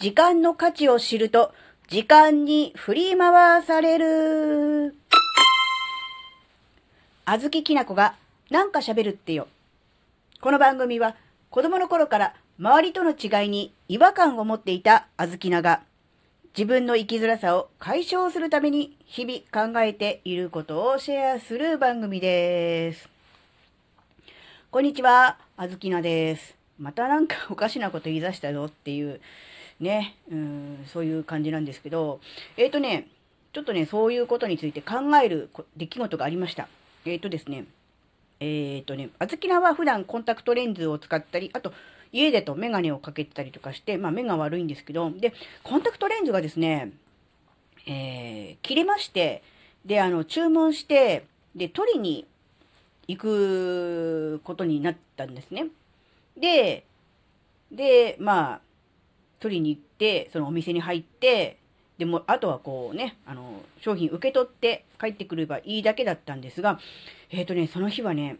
時間の価値を知ると、時間に振り回される。あずききなこがなんか喋るってよ。この番組は子供の頃から周りとの違いに違和感を持っていたあずきなが自分の生きづらさを解消するために日々考えていることをシェアする番組です。こんにちは、あずきなです。またなんかおかしなこと言い出したぞっていうね、うん、そういう感じなんですけど、えっ、ー、とね、ちょっとね、そういうことについて考える出来事がありました。えっ、ー、とですね、えっ、ー、とね、あずきなは普段コンタクトレンズを使ったり、あと、家でとメガネをかけてたりとかして、まあ目が悪いんですけど、で、コンタクトレンズがですね、えー、切れまして、で、あの、注文して、で、取りに行くことになったんですね。で、で、まあ、取りに行って、そのお店に入って、でも、あとはこうね、あの、商品受け取って帰ってくればいいだけだったんですが、えっ、ー、とね、その日はね、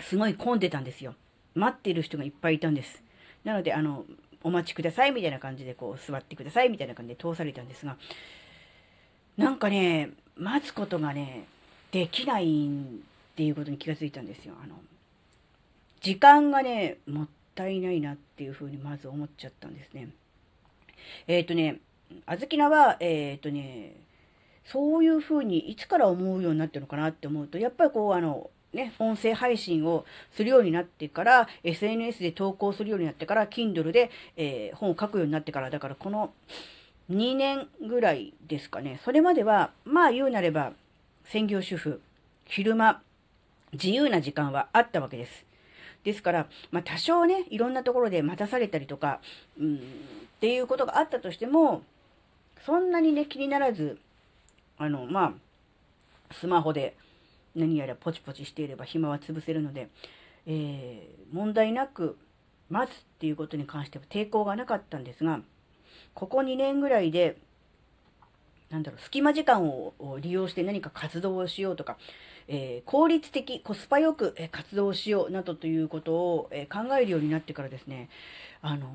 すごい混んでたんですよ。待ってる人がいっぱいいたんです。なので、あの、お待ちくださいみたいな感じで、こう、座ってくださいみたいな感じで通されたんですが、なんかね、待つことがね、できないっていうことに気がついたんですよ。あの、時間がね、もったいないなっていうふうにまず思っちゃったんですね。えっ、ー、とね、あずきなは、えっ、ー、とね、そういうふうにいつから思うようになってるのかなって思うと、やっぱりこう、あの、ね、音声配信をするようになってから、SNS で投稿するようになってから、Kindle で、えー、本を書くようになってから、だからこの2年ぐらいですかね。それまでは、まあ言うなれば、専業主婦、昼間、自由な時間はあったわけです。ですから、まあ、多少ね、いろんなところで待たされたりとか、うん、っていうことがあったとしても、そんなにね、気にならず、あの、まあ、スマホで何やらポチポチしていれば暇は潰せるので、えー、問題なく待つっていうことに関しては抵抗がなかったんですが、ここ2年ぐらいで、なんだろう、隙間時間を利用して何か活動をしようとか、えー、効率的、コスパよく、活動しようなどということを、え考えるようになってからですね、あの、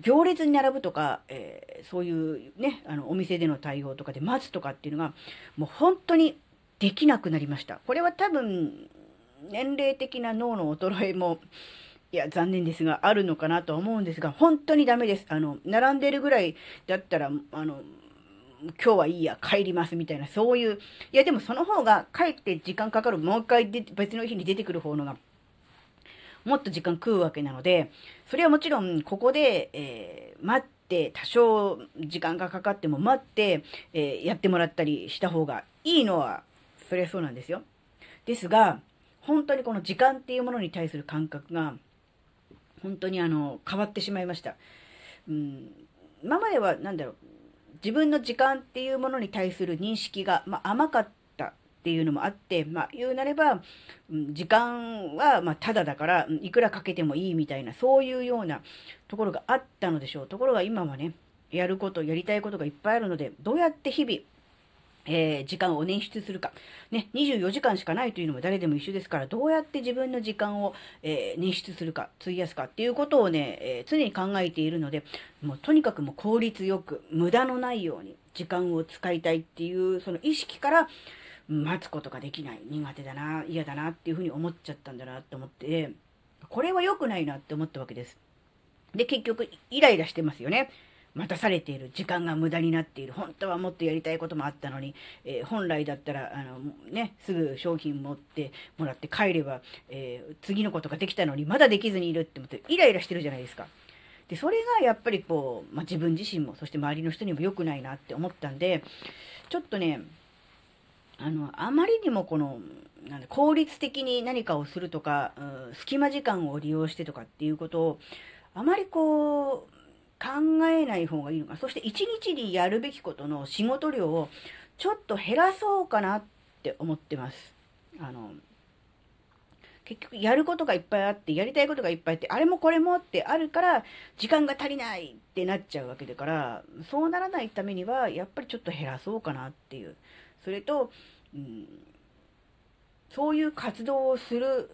行列に並ぶとか、えー、そういうね、あの、お店での対応とかで待つとかっていうのが、もう本当にできなくなりました。これは多分、年齢的な脳の衰えも、いや、残念ですが、あるのかなと思うんですが、本当にダメです。あの、並んでるぐらいだったら、あの、今日はいいや、帰りますみたいな、そういう、いやでもその方が帰って時間かかる、もう一回で別の日に出てくる方のが、もっと時間食うわけなので、それはもちろん、ここで、えー、待って、多少時間がかかっても待って、えー、やってもらったりした方がいいのは、それはそうなんですよ。ですが、本当にこの時間っていうものに対する感覚が、本当にあの、変わってしまいました。うん、今までは、なんだろう、自分の時間っていうものに対する認識が、まあ、甘かったっていうのもあって、まあ、言うなれば、時間は、ま、ただだから、いくらかけてもいいみたいな、そういうようなところがあったのでしょう。ところが今はね、やること、やりたいことがいっぱいあるので、どうやって日々、えー、時間を捻出するか。ね、24時間しかないというのも誰でも一緒ですから、どうやって自分の時間を、えー、捻出するか、費やすかっていうことをね、えー、常に考えているので、もうとにかくもう効率よく、無駄のないように時間を使いたいっていう、その意識から、待つことができない。苦手だな、嫌だなっていうふうに思っちゃったんだなって思って、これは良くないなって思ったわけです。で、結局、イライラしてますよね。待たされている時間が無駄になっている本当はもっとやりたいこともあったのに、えー、本来だったらあの、ね、すぐ商品持ってもらって帰れば、えー、次のことができたのにまだできずにいるって思ってイライラしてるじゃないですか。でそれがやっぱりこう、まあ、自分自身もそして周りの人にも良くないなって思ったんでちょっとねあのあまりにもこのなん効率的に何かをするとか、うん、隙間時間を利用してとかっていうことをあまりこう考えない方がいいのか。そして一日にやるべきことの仕事量をちょっと減らそうかなって思ってます。あの、結局やることがいっぱいあって、やりたいことがいっぱいあって、あれもこれもってあるから、時間が足りないってなっちゃうわけだから、そうならないためには、やっぱりちょっと減らそうかなっていう。それと、うん、そういう活動をする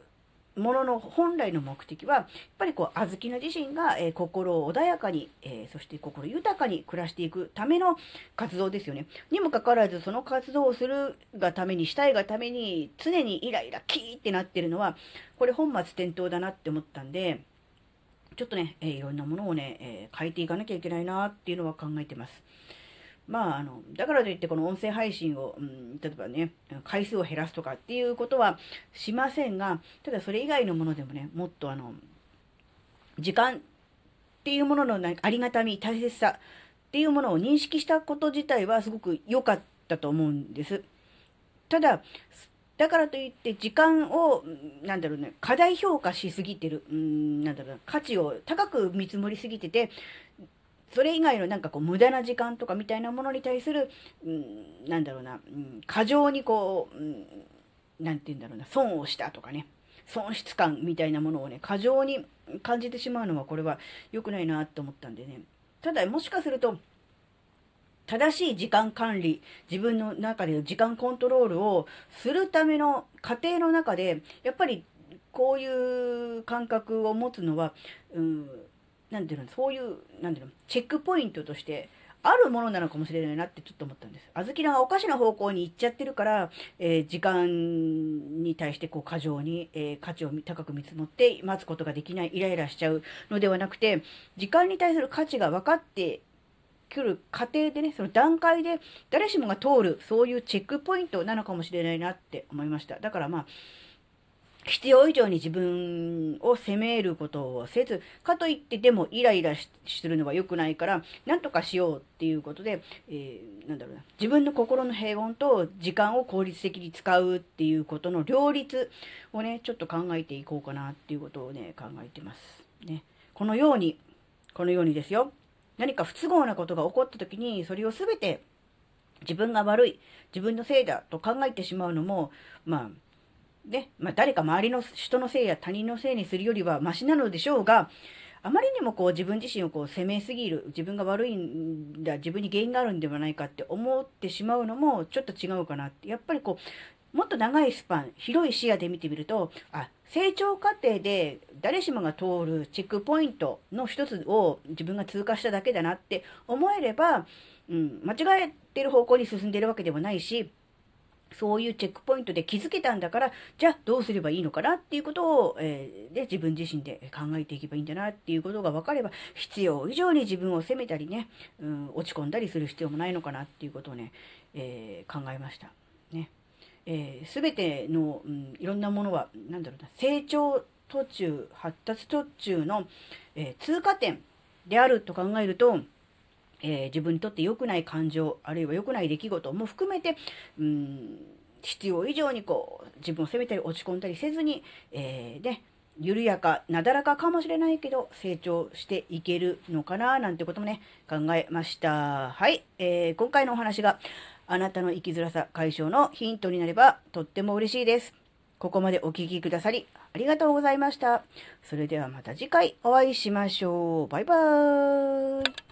ものの本来の目的は、やっぱりこう、小豆の自身が、えー、心を穏やかに、えー、そして心豊かに暮らしていくための活動ですよね。にもかかわらず、その活動をするがために、したいがために、常にイライラ、キーってなってるのは、これ本末転倒だなって思ったんで、ちょっとね、えー、いろんなものをね、え変えていかなきゃいけないなっていうのは考えてます。まあ、あの、だからといってこの音声配信を、うん、例えばね、回数を減らすとかっていうことはしませんが、ただそれ以外のものでもね、もっとあの、時間っていうもののありがたみ、大切さっていうものを認識したこと自体はすごく良かったと思うんです。ただ、だからといって時間を、なんだろうね、過大評価しすぎてる、うん、なんだろう価値を高く見積もりすぎてて、それ以外のなんかこう無駄な時間とかみたいなものに対する、うん、なんだろうな、うん、過剰にこう、うん、なんて言うんだろうな、損をしたとかね、損失感みたいなものをね、過剰に感じてしまうのはこれは良くないなって思ったんでね。ただもしかすると、正しい時間管理、自分の中での時間コントロールをするための過程の中で、やっぱりこういう感覚を持つのは、うんなんていうの、そういう、なんていうの、チェックポイントとして、あるものなのかもしれないなってちょっと思ったんです。あずきがおかしな方向に行っちゃってるから、えー、時間に対してこう過剰に、えー、価値を高く見積もって待つことができない、イライラしちゃうのではなくて、時間に対する価値が分かってくる過程でね、その段階で誰しもが通る、そういうチェックポイントなのかもしれないなって思いました。だからまあ、必要以上に自分を責めることをせず、かといってでもイライラするのは良くないから、なんとかしようっていうことで、えー、なんだろうな、自分の心の平穏と時間を効率的に使うっていうことの両立をね、ちょっと考えていこうかなっていうことをね、考えてます。ね。このように、このようにですよ。何か不都合なことが起こった時に、それを全て自分が悪い、自分のせいだと考えてしまうのも、まあ、ね、まあ、誰か周りの人のせいや他人のせいにするよりはマシなのでしょうが、あまりにもこう自分自身をこう責めすぎる、自分が悪いんだ、自分に原因があるんではないかって思ってしまうのもちょっと違うかなって。やっぱりこう、もっと長いスパン、広い視野で見てみると、あ、成長過程で誰しもが通るチェックポイントの一つを自分が通過しただけだなって思えれば、うん、間違えてる方向に進んでるわけでもないし、そういうチェックポイントで気づけたんだから、じゃあどうすればいいのかなっていうことを、えー、で自分自身で考えていけばいいんだなっていうことが分かれば、必要以上に自分を責めたりね、うん、落ち込んだりする必要もないのかなっていうことをね、えー、考えました。ね。えー、全ての、うん、いろんなものは、何だろうな、成長途中、発達途中の、え通過点であると考えると、えー、自分にとって良くない感情、あるいは良くない出来事も含めて、うん、必要以上にこう、自分を責めたり落ち込んだりせずに、えー、ね、緩やか、なだらかかもしれないけど、成長していけるのかな、なんてこともね、考えました。はい。えー、今回のお話があなたの生きづらさ解消のヒントになればとっても嬉しいです。ここまでお聴きくださりありがとうございました。それではまた次回お会いしましょう。バイバーイ。